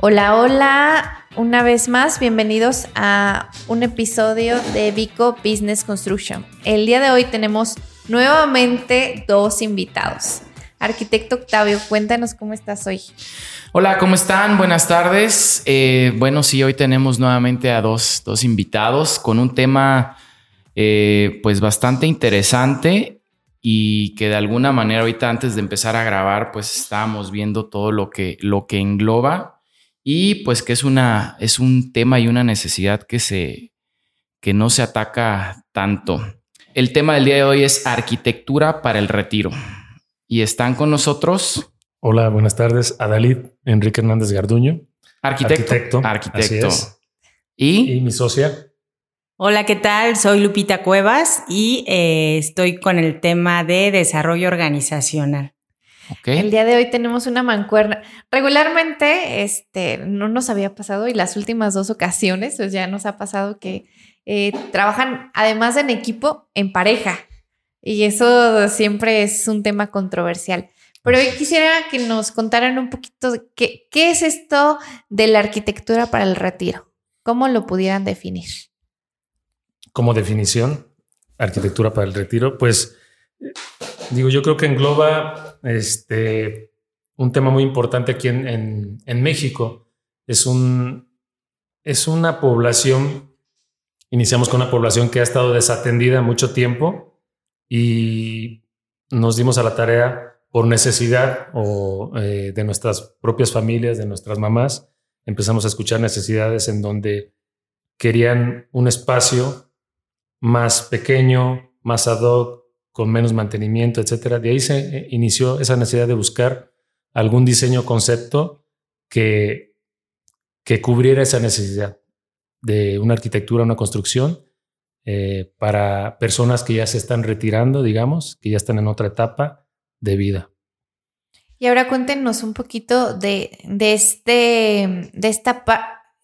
Hola, hola, una vez más, bienvenidos a un episodio de Vico Business Construction. El día de hoy tenemos nuevamente dos invitados. Arquitecto Octavio, cuéntanos cómo estás hoy. Hola, ¿cómo están? Buenas tardes. Eh, bueno, sí, hoy tenemos nuevamente a dos, dos invitados con un tema eh, pues bastante interesante y que de alguna manera ahorita antes de empezar a grabar pues estábamos viendo todo lo que, lo que engloba y pues que es, una, es un tema y una necesidad que, se, que no se ataca tanto. El tema del día de hoy es arquitectura para el retiro. Y están con nosotros. Hola, buenas tardes. Adalid Enrique Hernández Garduño. Arquitecto. Arquitecto. ¿Y? y mi socia. Hola, ¿qué tal? Soy Lupita Cuevas y eh, estoy con el tema de desarrollo organizacional. El día de hoy tenemos una mancuerna. Regularmente, este, no nos había pasado y las últimas dos ocasiones, pues ya nos ha pasado que eh, trabajan además en equipo, en pareja. Y eso siempre es un tema controversial. Pero hoy quisiera que nos contaran un poquito qué, qué es esto de la arquitectura para el retiro. ¿Cómo lo pudieran definir? Como definición, arquitectura para el retiro, pues digo, yo creo que engloba este, un tema muy importante aquí en, México. Es, un, es una población, iniciamos con una población que ha estado desatendida mucho tiempo y nos dimos a la tarea por necesidad o eh, de nuestras propias familias, de nuestras mamás, empezamos a escuchar necesidades en donde querían un espacio más pequeño, más ad hoc, con menos mantenimiento, etcétera. De ahí se eh, inició esa necesidad de buscar algún diseño concepto que, que cubriera esa necesidad de una arquitectura, una construcción eh, para personas que ya se están retirando, digamos, que ya están en otra etapa de vida. Y ahora cuéntenos un poquito de, de este, de esta,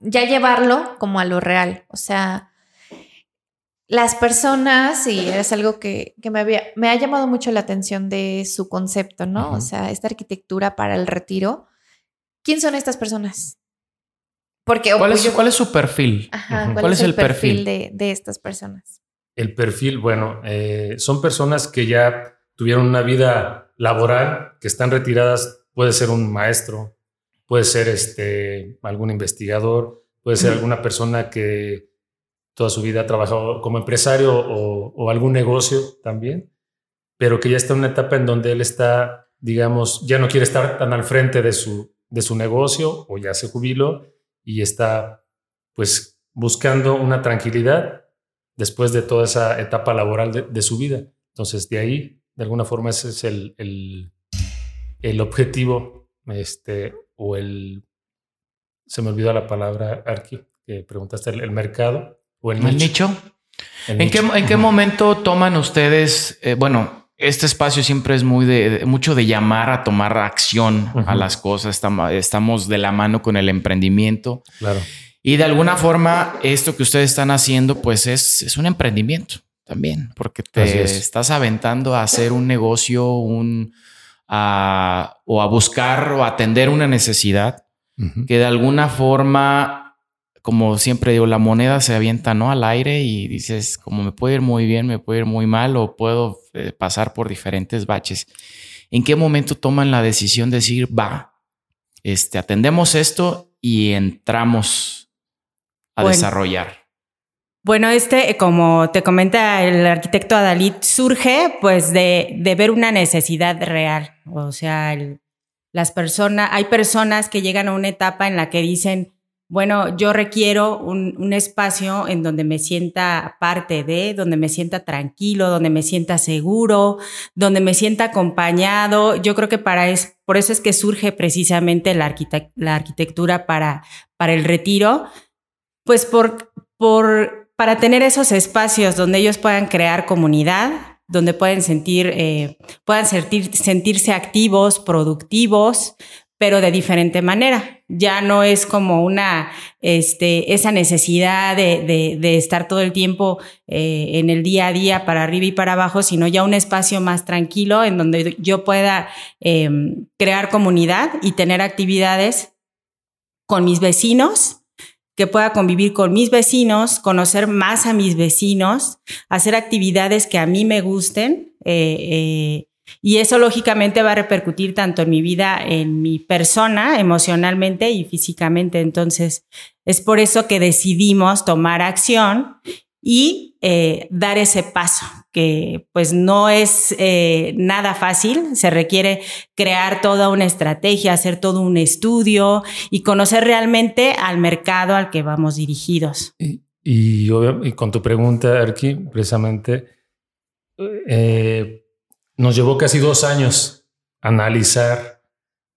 ya llevarlo como a lo real, o sea, las personas, y es algo que, me, había, me ha llamado mucho la atención de su concepto, ¿no? O sea, esta arquitectura para el retiro. ¿Quién son estas personas? Porque, ¿Cuál, es, ¿Cuál es su perfil? ¿cuál, es, el perfil, de, estas personas? El perfil, bueno, eh, son personas que ya tuvieron una vida laboral, que están retiradas, puede ser un maestro, puede ser este, algún investigador, puede ser alguna persona que toda su vida ha trabajado como empresario o, algún negocio también, pero que ya está en una etapa en donde él está, digamos, ya no quiere estar tan al frente de su, de su negocio o ya se jubiló y está pues buscando una tranquilidad después de toda esa etapa laboral de, su vida. Entonces, de ahí, de alguna forma, ese es el, el, el objetivo este, o el... Se me olvidó la palabra, Arqui, que preguntaste, el mercado ¿O el nicho? ¿En, Qué, ¿En, Qué, momento toman ustedes, eh, bueno, este espacio siempre es muy de, mucho de llamar a tomar acción a las cosas, estamos, de la mano con el emprendimiento. Claro. Y de alguna forma, esto que ustedes están haciendo, pues es, es un emprendimiento también, porque te estás aventando a hacer un negocio, un, o a buscar o atender una necesidad que de alguna forma como siempre digo, la moneda se avienta ¿no? al aire y dices, como me puede ir muy bien, me puede ir muy mal o puedo eh, pasar por diferentes baches. ¿En qué momento toman la decisión de decir, va, este, atendemos esto y entramos a desarrollar? Bueno, este, como te comenta el arquitecto Adalid, surge pues de, de ver una necesidad real. O sea, las personas, hay personas que llegan a una etapa en la que dicen, bueno, yo requiero un, espacio en donde me sienta parte de, donde me sienta tranquilo, donde me sienta seguro, donde me sienta acompañado. Yo creo que para es, por eso es que surge precisamente la, arquitectura para, para el retiro, pues por, por, para tener esos espacios donde ellos puedan crear comunidad, donde pueden sentir, eh, puedan sentir, sentirse activos, productivos, pero de diferente manera. Ya no es como una, este, esa necesidad de, de, estar todo el tiempo eh, en el día a día para arriba y para abajo, sino ya un espacio más tranquilo en donde yo pueda em, crear comunidad y tener actividades con mis vecinos, que pueda convivir con mis vecinos, conocer más a mis vecinos, hacer actividades que a mí me gusten. Eh, eh, y eso lógicamente va a repercutir tanto en mi vida, en mi persona, emocionalmente y físicamente. Entonces, es por eso que decidimos tomar acción y eh, dar ese paso, que pues no es eh, nada fácil, se requiere crear toda una estrategia, hacer todo un estudio y conocer realmente al mercado al que vamos dirigidos. Y, con tu pregunta, Arki, precisamente, eh, nos llevó casi dos años analizar,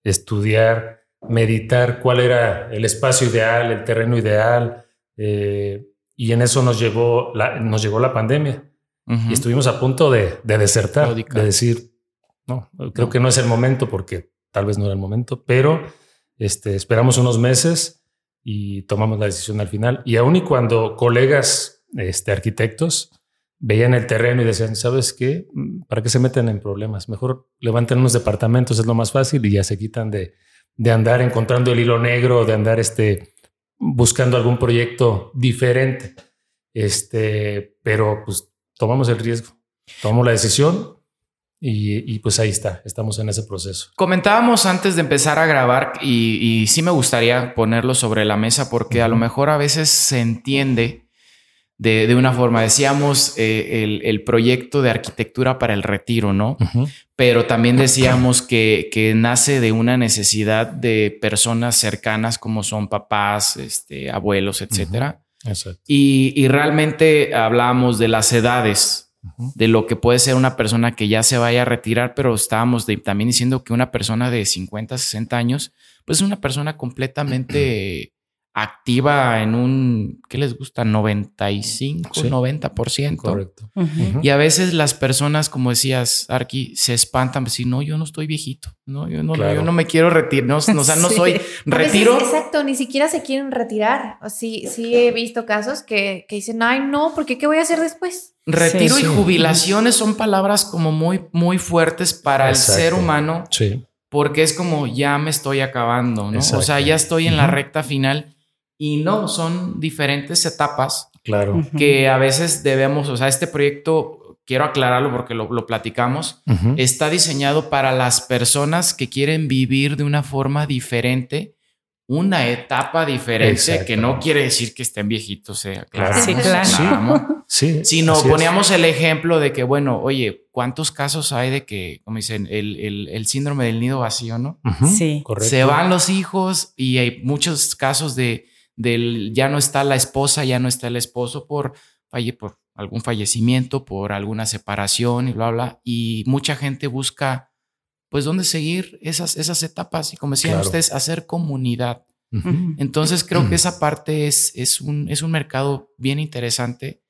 estudiar, meditar cuál era el espacio ideal, el terreno ideal. Eh, y en eso nos llegó la, nos llegó la pandemia. Y estuvimos a punto de, de desertar, de decir, no, creo que no es el momento porque tal vez no era el momento, pero este, esperamos unos meses y tomamos la decisión al final. Y aún y cuando colegas este, arquitectos veían el terreno y decían, ¿sabes qué? ¿Para qué se meten en problemas? Mejor levanten unos departamentos, es lo más fácil y ya se quitan de, de andar encontrando el hilo negro, de andar este, buscando algún proyecto diferente. Este, pero pues tomamos el riesgo, tomamos la decisión y, pues ahí está, estamos en ese proceso. Comentábamos antes de empezar a grabar y, y sí me gustaría ponerlo sobre la mesa porque a lo mejor a veces se entiende de, una forma. Decíamos eh, el, proyecto de arquitectura para el retiro, ¿no? Pero también decíamos que, que, nace de una necesidad de personas cercanas como son papás, este, abuelos, etcétera. Y, y, realmente hablamos de las edades, de lo que puede ser una persona que ya se vaya a retirar, pero estábamos también diciendo que una persona de 50, 60 años, pues es una persona completamente activa en un, ¿qué les gusta? 95, 90%. Correcto. Y a veces las personas, como decías, Arki, se espantan, pues, si no, yo no estoy viejito, no, yo no, yo no me quiero retirar, no, o sea, no soy retiro. exacto, ni siquiera se quieren retirar. Sí, sí he visto casos que, que dicen, ay, no, porque ¿qué voy a hacer después? Retiro y jubilaciones son palabras como muy, muy fuertes para el ser humano. Sí. Porque es como ya me estoy acabando, ¿no? O sea, ya estoy en la recta final y no, son diferentes etapas. Claro. Que a veces debemos, o sea, este proyecto, quiero aclararlo porque lo, platicamos, está diseñado para las personas que quieren vivir de una forma diferente una etapa diferente que no quiere decir que estén viejitos, sea claro. Sí, claro. Sí, Sino poníamos el ejemplo de que, bueno, oye, ¿cuántos casos hay de que, como dicen, el, el, síndrome del nido vacío, ¿no? Sí. Correcto. Se van los hijos y hay muchos casos de del ya no está la esposa, ya no está el esposo por, falle, por algún fallecimiento, por alguna separación y bla, bla. Y mucha gente busca, pues, dónde seguir esas, esas etapas. Y como decían ustedes, hacer comunidad. Entonces creo que esa parte es, es, un, es un mercado bien interesante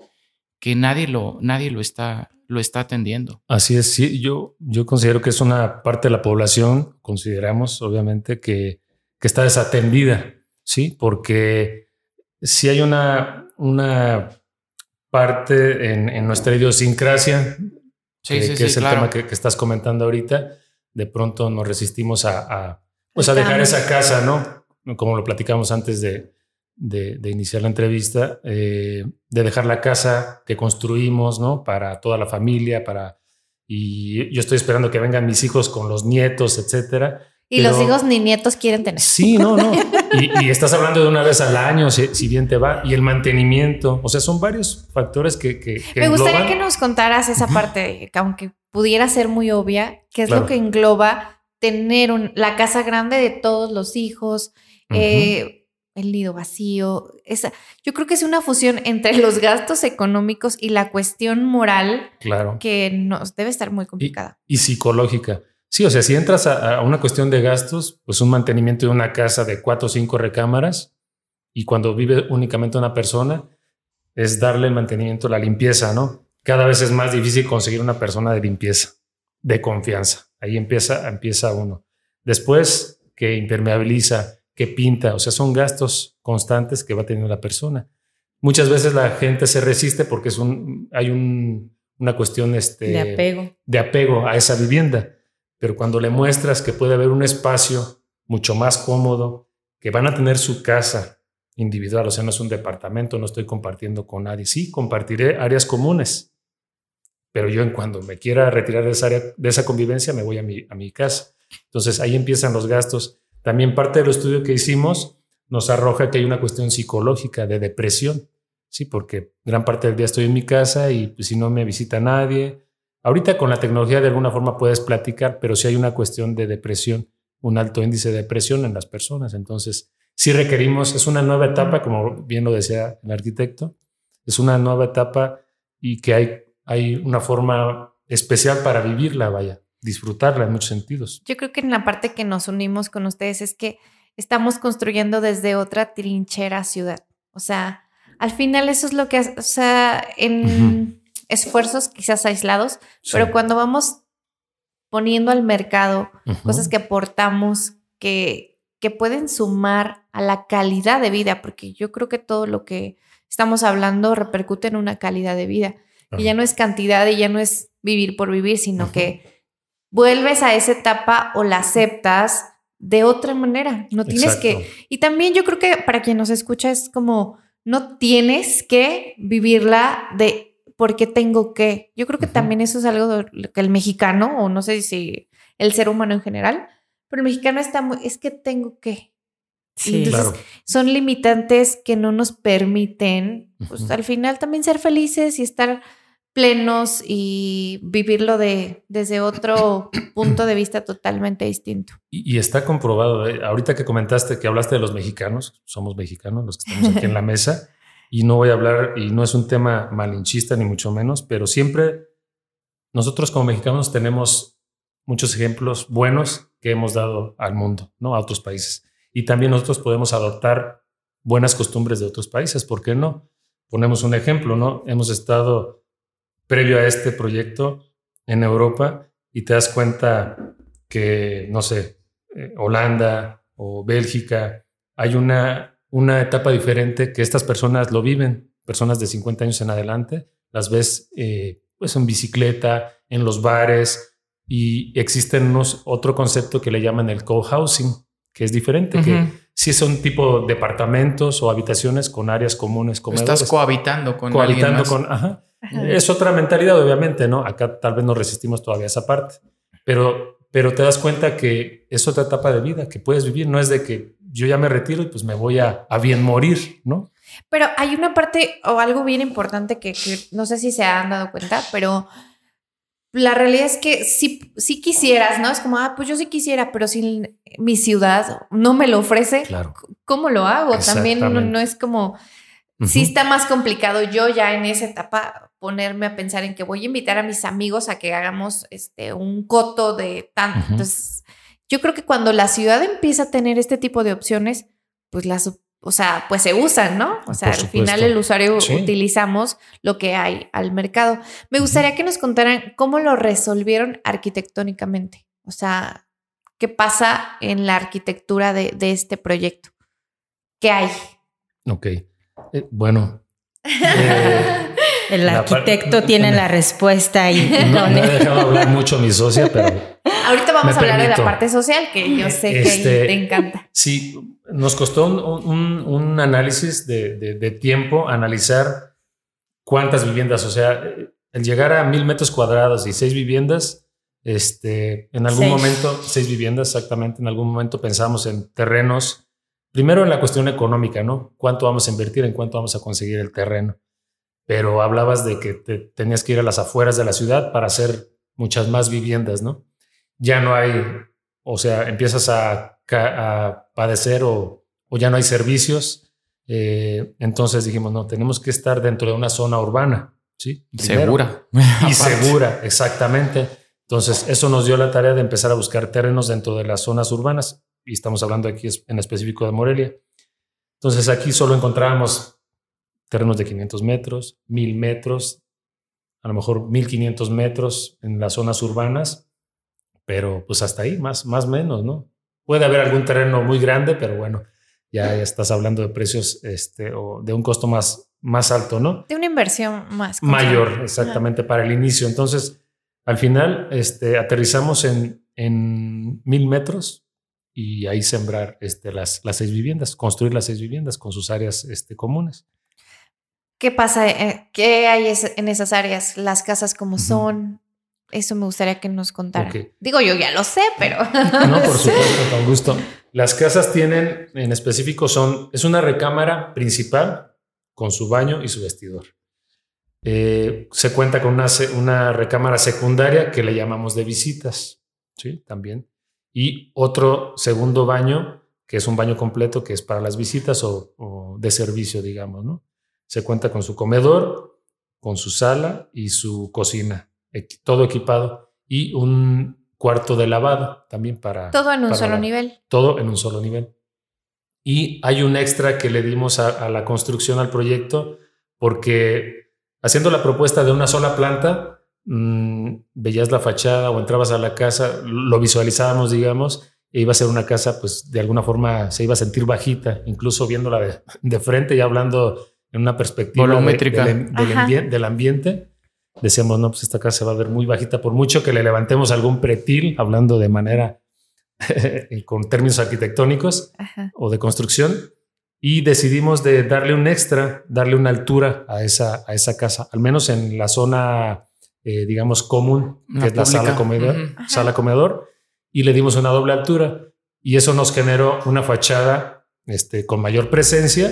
que nadie lo, nadie lo está, lo está atendiendo. Así es, sí, yo, yo considero que es una parte de la población, consideramos obviamente que, que está desatendida ¿sí? Porque si hay una, una parte en, nuestra idiosincrasia, que, es el tema que, estás comentando ahorita, de pronto nos resistimos a, pues a dejar esa casa, ¿no? Como lo platicamos antes de, de, iniciar la entrevista, eh, de dejar la casa que construimos, ¿no? Para toda la familia, para... Y yo estoy esperando que vengan mis hijos con los nietos, etcétera. Y los hijos ni nietos quieren tener. Sí, no, no. Y, estás hablando de una vez al año, si, bien te va, y el mantenimiento. O sea, son varios factores que. Me gustaría que nos contaras esa parte, que aunque pudiera ser muy obvia, que es lo que engloba tener la casa grande de todos los hijos, eh, el nido vacío. Esa, yo creo que es una fusión entre los gastos económicos y la cuestión moral claro. que nos debe estar muy complicada. y psicológica. Sí, o sea, si entras a, una cuestión de gastos, pues un mantenimiento de una casa de cuatro o cinco recámaras y cuando vive únicamente una persona, es darle el mantenimiento, la limpieza, ¿no? Cada vez es más difícil conseguir una persona de limpieza, de confianza. Ahí empieza, empieza uno. Después, que impermeabiliza, que pinta, o sea, son gastos constantes que va teniendo la persona. Muchas veces la gente se resiste porque es un, hay una cuestión este, de apego. de apego a esa vivienda pero cuando le muestras que puede haber un espacio mucho más cómodo, que van a tener su casa individual, o sea, no es un departamento, no estoy compartiendo con nadie. Sí, compartiré áreas comunes, pero yo en cuando me quiera retirar de esa, de esa convivencia me voy a mi, a mi casa. Entonces ahí empiezan los gastos. También parte del estudio que hicimos nos arroja que hay una cuestión psicológica de depresión, sí, porque gran parte del día estoy en mi casa y pues, si no me visita nadie. Ahorita con la tecnología de alguna forma puedes platicar, pero si hay una cuestión de depresión, un alto índice de depresión en las personas. Entonces, sí requerimos, es una nueva etapa, como bien lo decía el arquitecto, es una nueva etapa y que hay, hay una forma especial para vivirla, vaya, disfrutarla en muchos sentidos. Yo creo que en la parte que nos unimos con ustedes es que estamos construyendo desde otra trinchera ciudad. O sea, al final eso es lo que, o sea, en esfuerzos quizás aislados, pero cuando vamos poniendo al mercado cosas que aportamos, que, que pueden sumar a la calidad de vida, porque yo creo que todo lo que estamos hablando repercute en una calidad de vida. Y ya no es cantidad y ya no es vivir por vivir, sino que vuelves a esa etapa o la aceptas de otra manera. No tienes que. Y también yo creo que para quien nos escucha es como no tienes que vivirla de porque tengo que. Yo creo que también eso es algo que el mexicano, o no sé si el ser humano en general, pero el mexicano está muy, es que tengo que. Sí, claro. son limitantes que no nos permiten, pues al final también ser felices y estar plenos y vivirlo de, desde otro punto de vista totalmente distinto. Y, está comprobado, eh, ahorita que comentaste que hablaste de los mexicanos, somos mexicanos los que estamos aquí en la mesa, y no voy a hablar, y no es un tema malinchista ni mucho menos, pero siempre nosotros como mexicanos tenemos muchos ejemplos buenos que hemos dado al mundo, ¿no? A otros países. Y también nosotros podemos adoptar buenas costumbres de otros países, ¿por qué no? Ponemos un ejemplo, ¿no? Hemos estado previo a este proyecto en Europa y te das cuenta que, no sé, eh, Holanda o Bélgica, hay una, una etapa diferente que estas personas lo viven, personas de 50 años en adelante, las ves eh, pues en bicicleta, en los bares y existen unos, otro concepto que le llaman el co-housing, que es diferente, que si son tipo departamentos o habitaciones con áreas comunes. Estás cohabitando con cohabitando con, ajá, es otra mentalidad, obviamente, ¿no? Acá tal vez no resistimos todavía esa parte, pero, pero te das cuenta que es otra etapa de vida que puedes vivir. No es de que yo ya me retiro y pues me voy a, bien morir, ¿no? Pero hay una parte o algo bien importante que, no sé si se han dado cuenta, pero la realidad es que si, si quisieras, ¿no? Es como, ah, pues yo sí quisiera, pero si mi ciudad no me lo ofrece, claro. ¿cómo lo hago? También no, es como, si está más complicado yo ya en esa etapa ponerme a pensar en que voy a invitar a mis amigos a que hagamos este, un coto de tanto. Entonces, yo creo que cuando la ciudad empieza a tener este tipo de opciones, pues las, o sea, pues se usan, ¿no? O sea, al final el usuario utilizamos lo que hay al mercado. Me gustaría que nos contaran cómo lo resolvieron arquitectónicamente. O sea, ¿qué pasa en la arquitectura de, este proyecto? ¿Qué hay? Ok. Eh, bueno. Eh, el arquitecto tiene la respuesta y no, me he dejado hablar mucho mi socia, pero. Ahorita vamos a hablar de la parte social, que yo sé que este, te encanta. Sí, nos costó un, análisis de, tiempo, analizar cuántas viviendas, o sea, el llegar a mil metros cuadrados y seis viviendas, este, en algún momento, seis viviendas exactamente, en algún momento pensamos en terrenos, primero en la cuestión económica, ¿no? ¿Cuánto vamos a invertir? ¿En cuánto vamos a conseguir el terreno? Pero hablabas de que te tenías que ir a las afueras de la ciudad para hacer muchas más viviendas, ¿no? Ya no hay, o sea, empiezas a, padecer o, ya no hay servicios. Eh, entonces dijimos, no, tenemos que estar dentro de una zona urbana, ¿sí? segura. Y segura, exactamente. Entonces, eso nos dio la tarea de empezar a buscar terrenos dentro de las zonas urbanas, y estamos hablando aquí en específico de Morelia. Entonces, aquí solo encontrábamos terrenos de 500 metros, 1000 metros, a lo mejor 1500 metros en las zonas urbanas, pero pues hasta ahí, más, más menos, ¿no? Puede haber algún terreno muy grande, pero bueno, ya, estás hablando de precios este, o de un costo más, más alto, ¿no? De una inversión más. Mayor, exactamente, para el inicio. Entonces, al final, este, aterrizamos en, en mil metros y ahí sembrar este, las, las seis viviendas, construir las seis viviendas con sus áreas este, comunes. ¿Qué pasa? Eh, ¿Qué hay en esas áreas? Las casas como son. Eso me gustaría que nos contara. Digo, yo ya lo sé, pero. No, por supuesto, con gusto. Las casas tienen, en específico, son, es una recámara principal con su baño y su vestidor. Eh, se cuenta con una, una recámara secundaria que le llamamos de visitas, ¿sí? También. Y otro segundo baño, que es un baño completo, que es para las visitas o, o de servicio, digamos, ¿no? Se cuenta con su comedor, con su sala y su cocina, todo equipado, y un cuarto de lavado también para... Todo en un solo nivel. Todo en un solo nivel. Y hay un extra que le dimos a, la construcción, al proyecto, porque haciendo la propuesta de una sola planta, mmm, veías la fachada o entrabas a la casa, lo visualizábamos, digamos, e iba a ser una casa, pues de alguna forma se iba a sentir bajita, incluso viéndola de, de frente y hablando en una perspectiva volumétrica. del, ambiente, decíamos, no, pues esta casa va a ver muy bajita, por mucho que le levantemos algún pretil, hablando de manera con términos arquitectónicos o de construcción, y decidimos de darle un extra, darle una altura a esa, a esa casa, al menos en la zona, eh, digamos, común, que es la sala comedor, sala comedor, y le dimos una doble altura, y eso nos generó una fachada este, con mayor presencia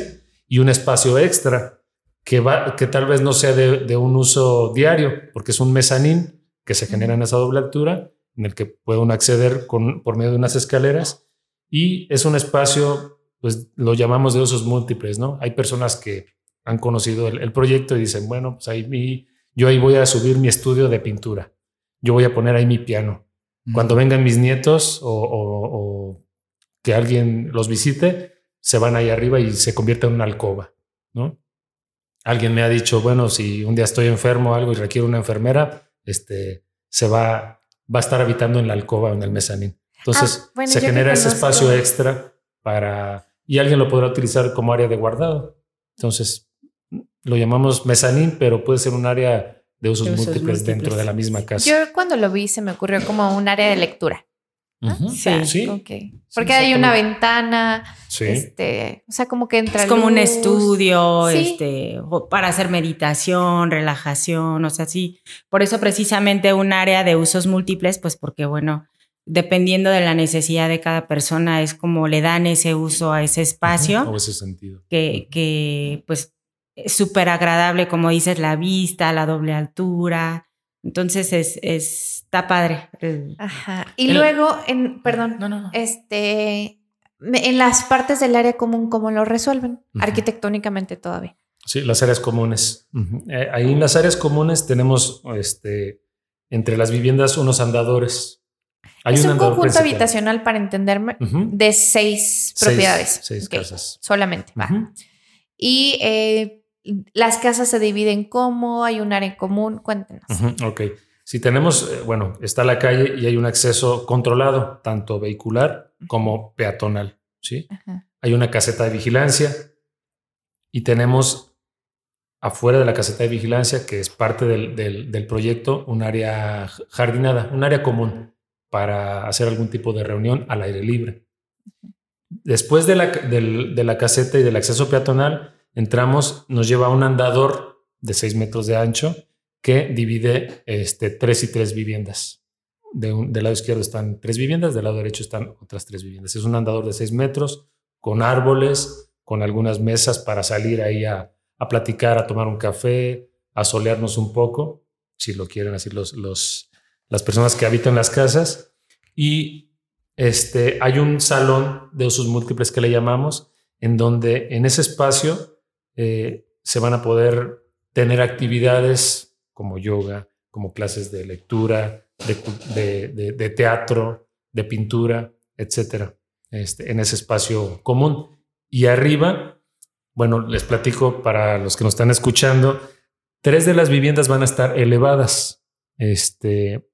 y un espacio extra que, va, que tal vez no sea de, un uso diario, porque es un mezanín que se genera en esa doble altura, en el que puede uno acceder con, por medio de unas escaleras, y es un espacio, pues lo llamamos de usos múltiples, ¿no? Hay personas que han conocido el, proyecto y dicen, bueno, pues ahí mi, yo ahí voy a subir mi estudio de pintura, yo voy a poner ahí mi piano. Cuando vengan mis nietos o, o que alguien los visite, se van ahí arriba y se convierte en una alcoba, ¿no? Alguien me ha dicho, bueno, si un día estoy enfermo o algo y requiere una enfermera, este, se va, va a estar habitando en la alcoba o en el mezanín. Entonces, ah, se genera ese espacio extra para, y alguien lo podrá utilizar como área de guardado. Entonces, lo llamamos mezanín, pero puede ser un área de usos, múltiples, dentro de la misma casa. Yo cuando lo vi se me ocurrió como un área de lectura. Sí. Porque hay una ventana, este, o sea, como que entra. Es como un estudio, este, para hacer meditación, relajación, o sea, sí. Por eso precisamente un área de usos múltiples, pues porque bueno, dependiendo de la necesidad de cada persona, es como le dan ese uso a ese espacio. O ese sentido. Que, que pues es súper agradable, como dices, la vista, la doble altura. Entonces es, está padre. Ajá. Y luego, en, perdón, no, no, este, en las partes del área común, ¿cómo lo resuelven? Arquitectónicamente todavía. Sí, las áreas comunes. Eh, ahí en las áreas comunes tenemos este, entre las viviendas unos andadores. Hay es un, conjunto habitacional, para entenderme, de seis propiedades. Seis, casas. Solamente. Va. Y eh, las casas se dividen cómo, hay un área común, cuéntenos. ok. Si tenemos, eh, bueno, está la calle y hay un acceso controlado, tanto vehicular como peatonal, ¿sí? Hay una caseta de vigilancia y tenemos afuera de la caseta de vigilancia, que es parte del, proyecto, un área jardinada, un área común para hacer algún tipo de reunión al aire libre. Después de la, de la caseta y del acceso peatonal, Entramos, nos lleva a un andador de 6 metros de ancho que divide este, tres y tres viviendas. De del lado izquierdo están tres viviendas, del lado derecho están otras tres viviendas. Es un andador de 6 metros con árboles, con algunas mesas para salir ahí a, platicar, a tomar un café, a solearnos un poco, si lo quieren así los, los, las personas que habitan las casas. Y este, hay un salón de usos múltiples que le llamamos, en donde en ese espacio eh, se van a poder tener actividades como yoga, como clases de lectura, de, teatro, de pintura, etcétera, este, en ese espacio común. Y arriba, bueno, les platico para los que nos están escuchando, tres de las viviendas van a estar elevadas. Este,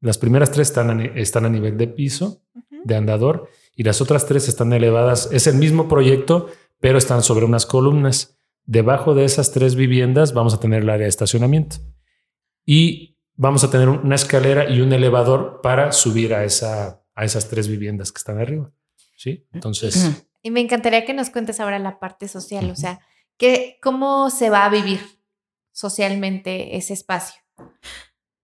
las primeras tres están a, están a nivel de piso, de andador, y las otras tres están elevadas. Es el mismo proyecto, pero están sobre unas columnas. Debajo de esas tres viviendas vamos a tener el área de estacionamiento y vamos a tener una escalera y un elevador para subir a esa, a esas tres viviendas que están arriba. Sí, entonces. Y me encantaría que nos cuentes ahora la parte social, o sea, que, ¿cómo se va a vivir socialmente ese espacio?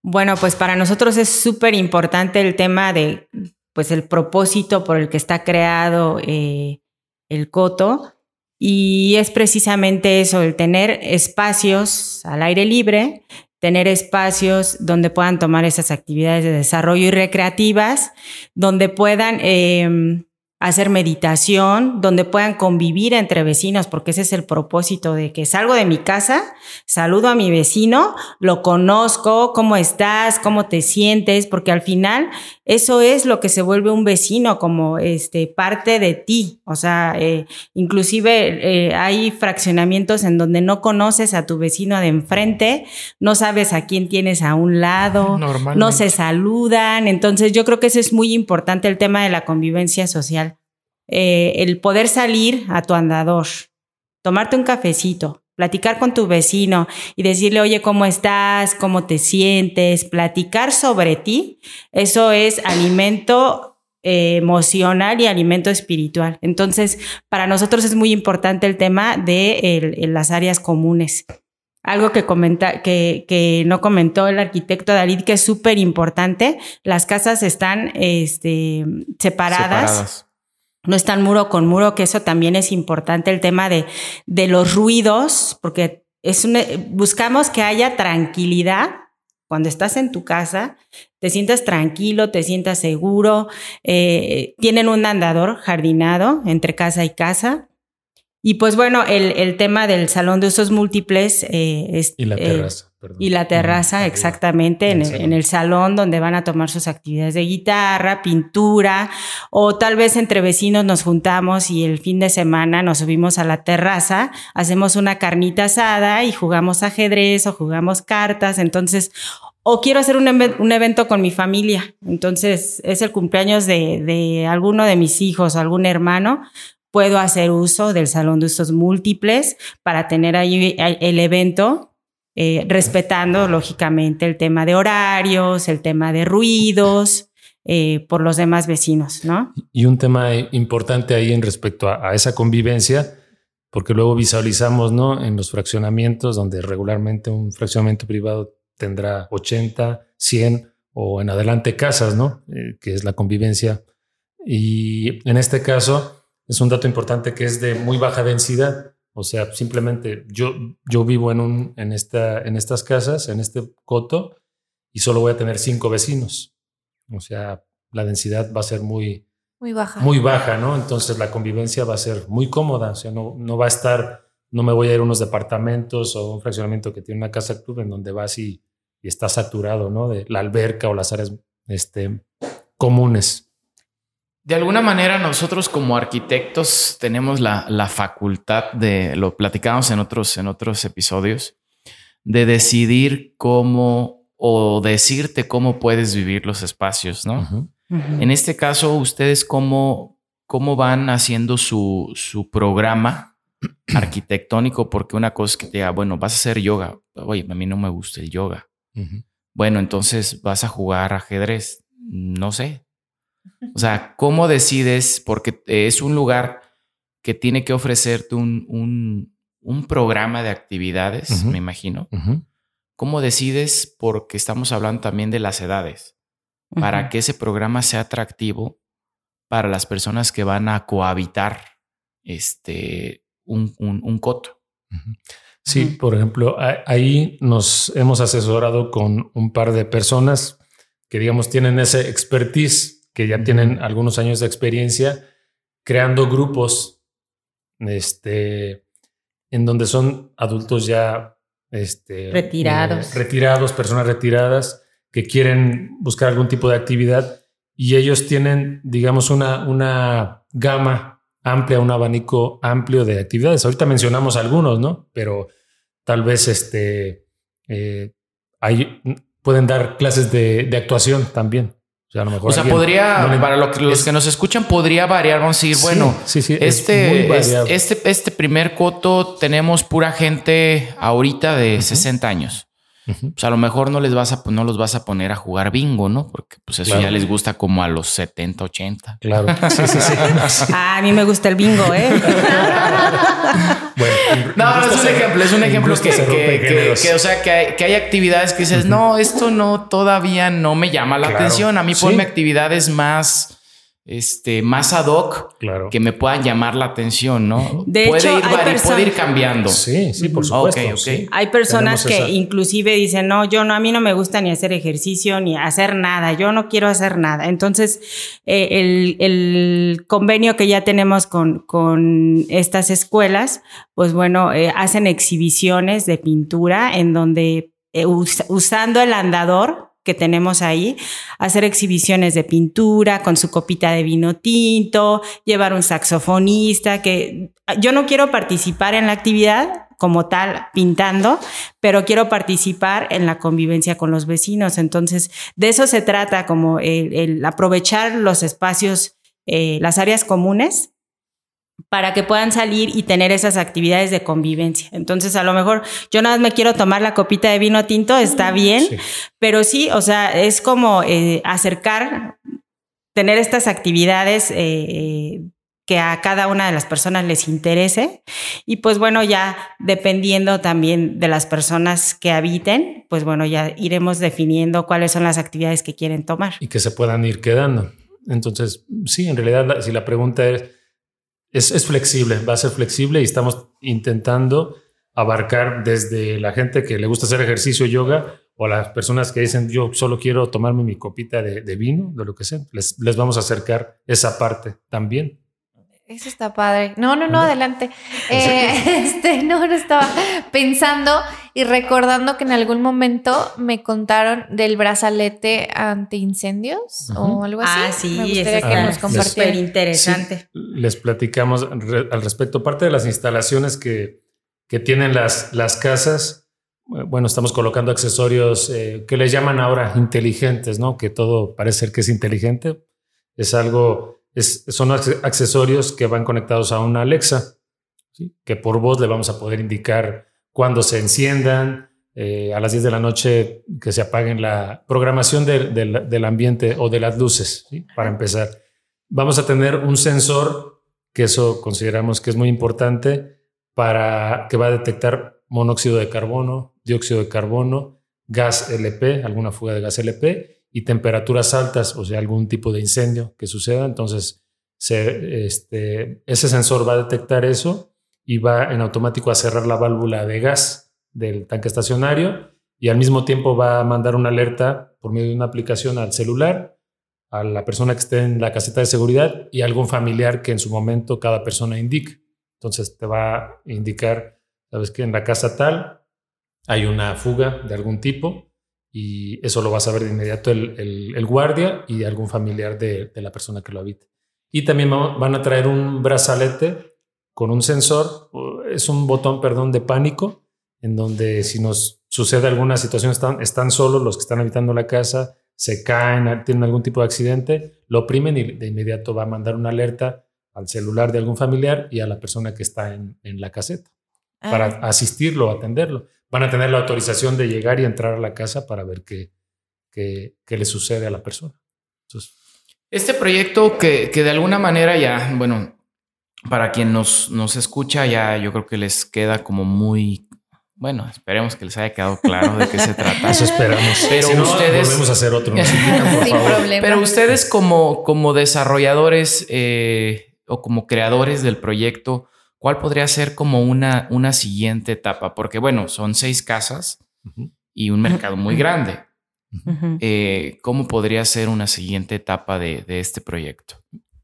Bueno, pues para nosotros es súper importante el tema de, pues el propósito por el que está creado eh, el coto. Y es precisamente eso, el tener espacios al aire libre, tener espacios donde puedan tomar esas actividades de desarrollo y recreativas, donde puedan eh, hacer meditación, donde puedan convivir entre vecinos, porque ese es el propósito de que salgo de mi casa, saludo a mi vecino, lo conozco, cómo estás, cómo te sientes, porque al final eso es lo que se vuelve un vecino, como este parte de ti. O sea, eh, inclusive eh, hay fraccionamientos en donde no conoces a tu vecino de enfrente, no sabes a quién tienes a un lado, no se saludan. Entonces yo creo que eso es muy importante el tema de la convivencia social eh, el poder salir a tu andador, tomarte un cafecito, platicar con tu vecino y decirle, oye, ¿cómo estás? ¿Cómo te sientes? Platicar sobre ti, eso es alimento eh, emocional y alimento espiritual. Entonces, para nosotros es muy importante el tema de las áreas comunes. Algo que, comenta, que, no comentó el arquitecto David, que es súper importante, las casas están este, separadas no están muro con muro, que eso también es importante, el tema de, de los ruidos, porque es buscamos que haya tranquilidad cuando estás en tu casa, te sientas tranquilo, te sientas seguro, eh, tienen un andador jardinado entre casa y casa. Y pues bueno, el, el tema del salón de usos múltiples eh, es, y la eh, Y la terraza, exactamente, en el, salón donde van a tomar sus actividades de guitarra, pintura, o tal vez entre vecinos nos juntamos y el fin de semana nos subimos a la terraza, hacemos una carnita asada y jugamos ajedrez o jugamos cartas. Entonces, o quiero hacer un, evento con mi familia. Entonces, es el cumpleaños de, de alguno de mis hijos o algún hermano puedo hacer uso del salón de usos múltiples para tener ahí el evento eh, respetando lógicamente el tema de horarios, el tema de ruidos. Eh, por los demás vecinos, ¿no? Y un tema importante ahí en respecto a, esa convivencia, porque luego visualizamos, ¿no? En los fraccionamientos, donde regularmente un fraccionamiento privado tendrá 80, 100 o en adelante casas, ¿no? Eh, que es la convivencia. Y en este caso es un dato importante que es de muy baja densidad. O sea, simplemente yo, yo vivo en, un, en, esta, en estas casas, en este coto, y solo voy a tener cinco vecinos. O sea, la densidad va a ser muy, muy baja. Muy baja, ¿no? Entonces la convivencia va a ser muy cómoda. O sea, no, no va a estar, no me voy a ir a unos departamentos o un fraccionamiento que tiene una casa club en donde vas y, y está saturado, ¿no? De la alberca o las áreas este, comunes. De alguna manera nosotros como arquitectos tenemos la, facultad de, lo platicamos en otros, en otros episodios, de decidir cómo o decirte cómo puedes vivir los espacios, ¿no? En este caso, ustedes cómo, cómo van haciendo su, su programa arquitectónico, porque una cosa es que te diga, bueno, vas a hacer yoga. Oye, a mí no me gusta el yoga. Bueno, entonces vas a jugar ajedrez. No sé, o sea, ¿cómo decides? Porque es un lugar que tiene que ofrecerte un, programa de actividades, me imagino. ¿Cómo decides? Porque estamos hablando también de las edades, para que ese programa sea atractivo para las personas que van a cohabitar este, un, coto. Sí, por ejemplo, ahí nos hemos asesorado con un par de personas que, digamos, tienen ese expertise que ya tienen algunos años de experiencia creando grupos este, en donde son adultos ya este, retirados. Eh, retirados, personas retiradas que quieren buscar algún tipo de actividad y ellos tienen, digamos, una, una gama amplia, un abanico amplio de actividades. Ahorita mencionamos algunos, ¿no? Pero tal vez este, eh, hay, pueden dar clases de, de actuación también. O sea, podría, para los que nos escuchan, podría variar. Vamos a decir, bueno, este, este, este primer coto tenemos pura gente ahorita de 60 años. pues a lo mejor no les vas a, no los vas a poner a jugar bingo, ¿no? Porque pues eso ya les gusta como a los 70, 80. Claro. Sí, sí, sí. Ah, a mí me gusta el bingo, ¿eh? bueno, no, no es un ejemplo, es un ejemplo que, que, o sea, que hay, que hay actividades que dices, no, esto no, todavía no me llama la atención. A mí ponme actividades más este, más ad hoc que me puedan llamar la atención, ¿no? De puede, hecho, ir, puede ir cambiando. Sí, sí, por supuesto. Hay personas que inclusive dicen, no, yo no, a mí no me gusta ni hacer ejercicio ni hacer nada, yo no quiero hacer nada. Entonces, eh, el, el, convenio que ya tenemos con, con estas escuelas, pues bueno, eh, hacen exhibiciones de pintura en donde eh, usando el andador, que tenemos ahí, hacer exhibiciones de pintura con su copita de vino tinto, llevar un saxofonista, que yo no quiero participar en la actividad como tal pintando, pero quiero participar en la convivencia con los vecinos. Entonces, de eso se trata, como el, aprovechar los espacios, eh, las áreas comunes para que puedan salir y tener esas actividades de convivencia. Entonces, a lo mejor yo nada más me quiero tomar la copita de vino tinto, está bien, pero sí, o sea, es como eh, acercar, tener estas actividades eh, que a cada una de las personas les interese y pues bueno, ya dependiendo también de las personas que habiten, pues bueno, ya iremos definiendo cuáles son las actividades que quieren tomar. Y que se puedan ir quedando. Entonces, sí, en realidad, si la pregunta es es, flexible, va a ser flexible y estamos intentando abarcar desde la gente que le gusta hacer ejercicio, yoga, o las personas que dicen yo solo quiero tomarme mi copita de, vino, de lo que sea. Les, les vamos a acercar esa parte también. Eso está padre. No, no, no, adelante. Eh, este, no, no estaba pensando y recordando que en algún momento me contaron del brazalete anti-incendios o algo así. Ah, sí, me gustaría que nos compartieran. interesante. les platicamos al respecto. Parte de las instalaciones que, que tienen las, las casas, bueno, estamos colocando accesorios eh, que les llaman ahora inteligentes, ¿no? Que todo parece ser que es inteligente. Es algo son accesorios que van conectados a una Alexa, que por voz le vamos a poder indicar cuándo se enciendan, eh, a las 10 de la noche que se apaguen la programación del ambiente o de las luces, para empezar. Vamos a tener un sensor, que eso consideramos que es muy importante, para que va a detectar monóxido de carbono, dióxido de carbono, gas LP, alguna fuga de gas LP, y temperaturas altas, o sea, algún tipo de incendio que suceda. Entonces, este, ese sensor va a detectar eso y va en automático a cerrar la válvula de gas del tanque estacionario y al mismo tiempo va a mandar una alerta por medio de una aplicación al celular a la persona que esté en la caseta de seguridad y algún familiar que en su momento cada persona indique. Entonces te va a indicar, sabes que en la casa tal hay una fuga de algún tipo y eso lo va a saber de inmediato el, guardia y algún familiar de, la persona que lo habite. Y también van a traer un brazalete con un sensor, es un botón, perdón, de pánico, en donde si nos sucede alguna situación, están, están solos los que están habitando la casa, se caen, tienen algún tipo de accidente, lo oprimen y de inmediato va a mandar una alerta al celular de algún familiar y a la persona que está en, la caseta para ah. asistirlo, atenderlo van a tener la autorización de llegar y entrar a la casa para ver qué, qué, qué le sucede a la persona. este proyecto que, que, de alguna manera ya, bueno, para quien nos, nos escucha ya yo creo que les queda como muy, bueno, esperemos que les haya quedado claro de qué se trata. Eso esperamos. Pero ustedes... Volvemos a hacer otro. Pero ustedes como, como desarrolladores eh, o como creadores del proyecto, ¿cuál podría ser como una, una siguiente etapa? Porque bueno, son seis casas y un mercado muy grande. Eh, ¿Cómo podría ser una siguiente etapa de, este proyecto?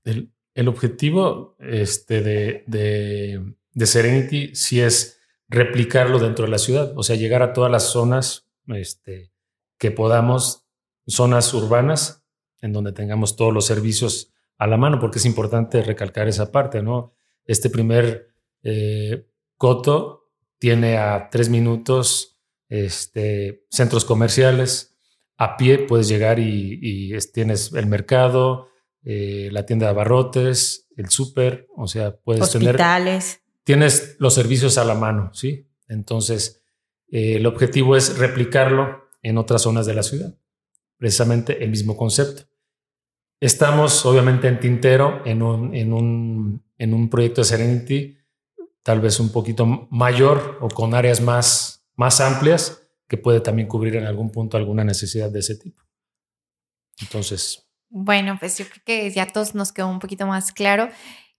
El, objetivo este, de, de, Serenity sí es replicarlo dentro de la ciudad, o sea, llegar a todas las zonas este, que podamos, zonas urbanas, en donde tengamos todos los servicios a la mano, porque es importante recalcar esa parte, ¿no? Este primer eh, Coto tiene a tres minutos este, centros comerciales. A pie puedes llegar y, tienes el mercado, eh, la tienda de abarrotes, el súper, o sea, puedes Hospitales. tener... Tienes los servicios a la mano, ¿sí? Entonces, eh, el objetivo es replicarlo en otras zonas de la ciudad. Precisamente el mismo concepto. Estamos obviamente en tintero en un, en un, en un proyecto de Serenity tal vez un poquito mayor o con áreas más, más amplias que puede también cubrir en algún punto alguna necesidad de ese tipo. Entonces. Bueno, pues yo creo que ya todos nos quedó un poquito más claro.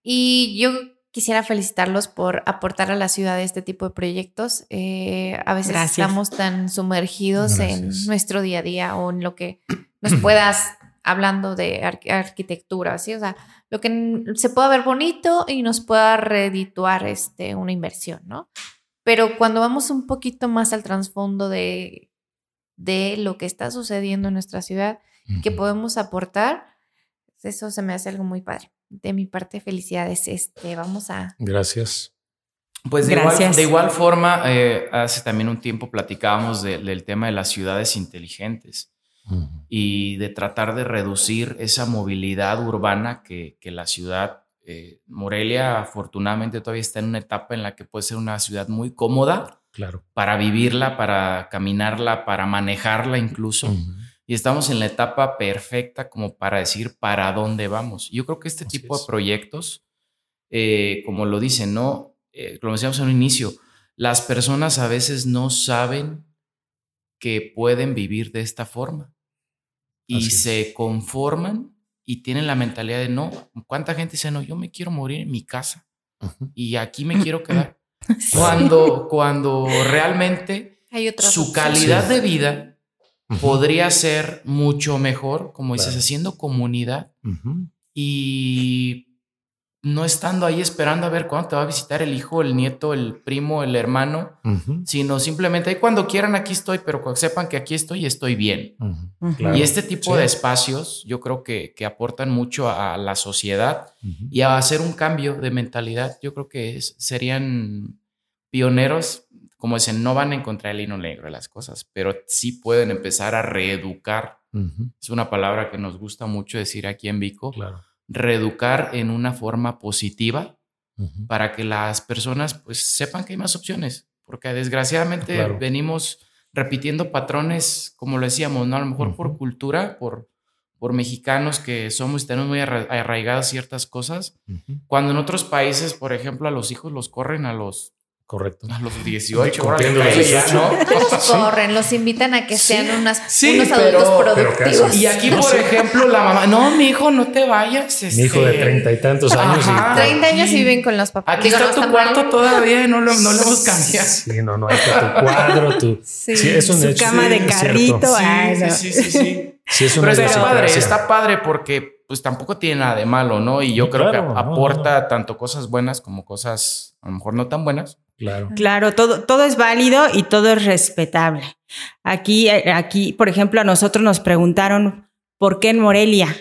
Y yo quisiera felicitarlos por aportar a la ciudad este tipo de proyectos. Eh, a veces estamos tan sumergidos en nuestro día a día o en lo que nos puedas hablando de arquitectura, ¿sí? O sea, lo que se pueda ver bonito y nos pueda redituar este, una inversión, ¿no? Pero cuando vamos un poquito más al trasfondo de, de lo que está sucediendo en nuestra ciudad, que podemos aportar, eso se me hace algo muy padre. De mi parte, felicidades. Este, vamos a. Gracias. Pues de, Igual, de igual forma, eh, hace también un tiempo platicábamos del tema de las ciudades inteligentes y de tratar de reducir esa movilidad urbana que, que la ciudad, eh, Morelia afortunadamente todavía está en una etapa en la que puede ser una ciudad muy cómoda claro. para vivirla, para caminarla, para manejarla incluso. Y estamos en la etapa perfecta como para decir para dónde vamos. Yo creo que este tipo de proyectos, eh, como lo dicen, ¿no? Eh, lo decíamos en un inicio, las personas a veces no saben que pueden vivir de esta forma. Y se conforman y tienen la mentalidad de no, ¿cuánta gente dice no? Yo me quiero morir en mi casa y aquí me quiero quedar. Cuando, cuando realmente su calidad de vida podría ser mucho mejor, como dices, haciendo comunidad y no estando ahí esperando a ver cuándo te va a visitar el hijo, el nieto, el primo, el hermano, sino simplemente ahí cuando quieran aquí estoy, pero sepan que aquí estoy y estoy bien. Y este tipo de espacios yo creo que, que, aportan mucho a la sociedad y a hacer un cambio de mentalidad. Yo creo que serían pioneros, como dicen, no van a encontrar el hino negro de las cosas, pero sí pueden empezar a reeducar. Es una palabra que nos gusta mucho decir aquí en Vico. Claro reeducar en una forma positiva para que las personas pues sepan que hay más opciones, porque desgraciadamente venimos repitiendo patrones, como lo decíamos, ¿no? A lo mejor por cultura, por, por mexicanos que somos y tenemos muy arraigadas ciertas cosas, cuando en otros países, por ejemplo, a los hijos los corren a los Correcto. A los 18, los corren, los invitan a que sean unas, unos adultos productivos. y aquí, por ejemplo, la mamá, no, mi hijo, no te vayas. Mi hijo de este, treinta y tantos años. Y, 30 años y viven con los papás. Aquí está tu cuarto todavía, no lo, no lo hemos cambiado. Sí, no, no, hay que tu cuadro, tu. Sí, es un Su cama de carrito. Sí, sí, sí, sí. sí. es Pero está padre, está padre porque pues tampoco tiene nada de malo, ¿no? Y yo creo que aporta tanto cosas buenas como cosas a lo mejor no tan buenas. Claro. Claro, todo, todo es válido y todo es respetable. Aquí, eh, aquí, por ejemplo, a nosotros nos preguntaron por qué en Morelia,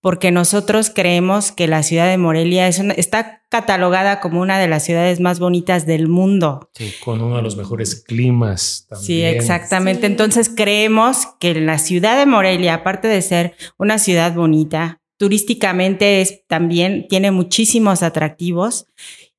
porque nosotros creemos que la ciudad de Morelia es está catalogada como una de las ciudades más bonitas del mundo. Sí, con uno de los mejores climas también. Sí, exactamente. Entonces creemos que la ciudad de Morelia, aparte de ser una ciudad bonita, turísticamente es, también tiene muchísimos atractivos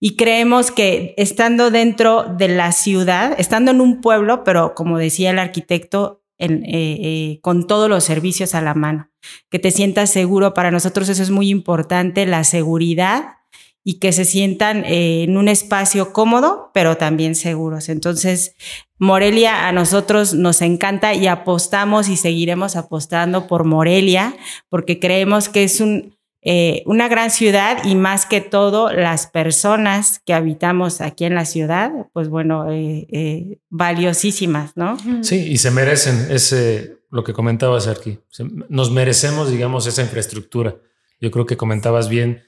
y creemos que estando dentro de la ciudad, estando en un pueblo, pero como decía el arquitecto, eh, eh, con todos los servicios a la mano, que te sientas seguro. Para nosotros eso es muy importante, la seguridad y que se sientan eh, en un espacio cómodo, pero también seguros. Entonces, Morelia a nosotros nos encanta y apostamos y seguiremos apostando por Morelia porque creemos que es un, eh, una gran ciudad y más que todo las personas que habitamos aquí en la ciudad, pues bueno, eh, eh, valiosísimas, ¿no? Sí, y se merecen ese, lo que comentabas aquí, nos merecemos, digamos, esa infraestructura. Yo creo que comentabas bien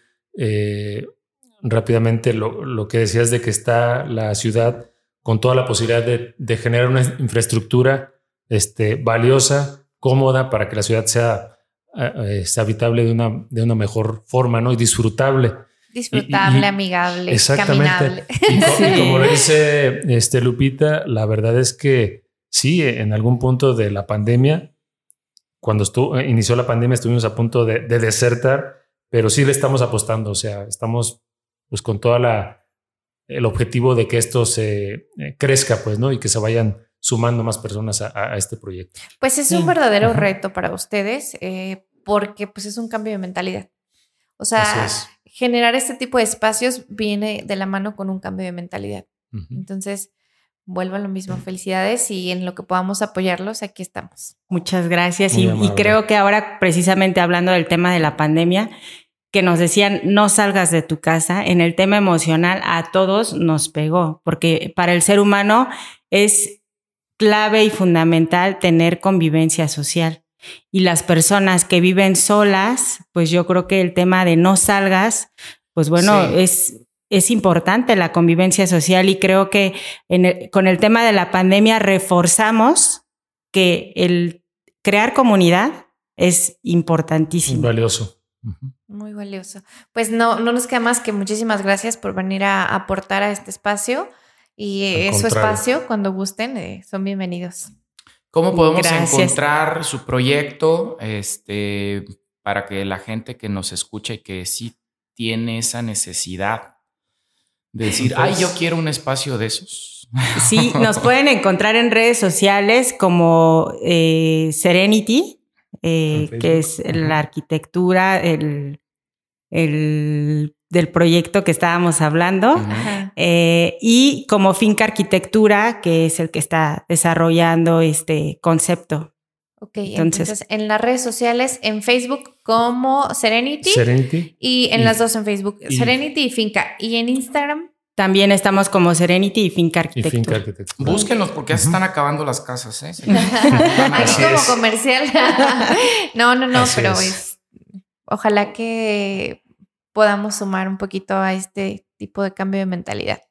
rápidamente lo, que decías de que está la ciudad con toda la posibilidad de, generar una infraestructura este, valiosa, cómoda, para que la ciudad sea es habitable de una, de una mejor forma, ¿no? Y disfrutable. Disfrutable, amigable, exactamente. Y, como lo dice este Lupita, la verdad es que sí, en algún punto de la pandemia, cuando estuvo, inició la pandemia, estuvimos a punto de, de, desertar, pero sí le estamos apostando, o sea, estamos pues con toda la, el objetivo de que esto se eh, crezca, pues, ¿no? Y que se vayan sumando más personas a, este proyecto. Pues es un verdadero reto para ustedes, eh, porque pues es un cambio de mentalidad. O sea, generar este tipo de espacios viene de la mano con un cambio de mentalidad. Entonces, vuelvo a lo mismo. Felicidades y en lo que podamos apoyarlos, aquí estamos. Muchas gracias. Y, y, creo que ahora, precisamente hablando del tema de la pandemia, que nos decían no salgas de tu casa, en el tema emocional a todos nos pegó, porque para el ser humano es clave y fundamental tener convivencia social. Y las personas que viven solas, pues yo creo que el tema de no salgas, pues bueno, es, es importante la convivencia social y creo que con el tema de la pandemia reforzamos que el crear comunidad es importantísimo. valioso. Muy valioso. Pues no, no nos queda más que muchísimas gracias por venir a aportar a este espacio y eh, su espacio cuando gusten, eh, son bienvenidos. ¿Cómo podemos encontrar su proyecto este, para que la gente que nos escucha y que sí tiene esa necesidad de decir, ay, yo quiero un espacio de esos? Sí, nos pueden encontrar en redes sociales como eh, Serenity, que es la arquitectura, el, el, del proyecto que estábamos hablando, eh, y como Finca Arquitectura, que es el que está desarrollando este concepto. Ok, entonces, en las redes sociales, en Facebook como Serenity, y en las dos en Facebook, Serenity y Finca, y en Instagram. También estamos como Serenity y Finca Arquitectura. Búsquenlos porque ya se están acabando las casas. ¿eh? Aquí como comercial. no, no, no, pero es. ojalá que podamos sumar un poquito a este tipo de cambio de mentalidad.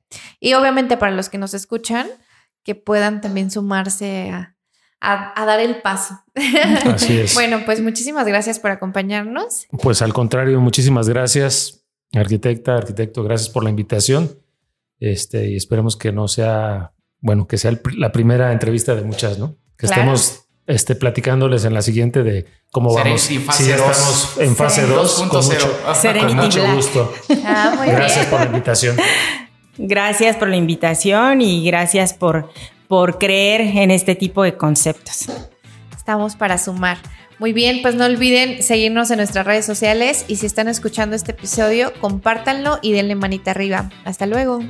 Y obviamente para los que nos escuchan, que puedan también sumarse a, dar el paso. Así es. bueno, pues muchísimas gracias por acompañarnos. Pues al contrario, muchísimas gracias, arquitecta, arquitecto, gracias por la invitación. Este, y esperemos que no sea, bueno, que sea la primera entrevista de muchas, ¿no? Que estemos este, platicándoles en la siguiente de cómo vamos. si ya estamos en fase 2, con, mucho, gusto. Ah, gracias por la invitación. Gracias por la invitación y gracias por, por creer en este tipo de conceptos. Estamos para sumar. Muy bien, pues no olviden seguirnos en nuestras redes sociales y si están escuchando este episodio, compártanlo y denle manita arriba. Hasta luego.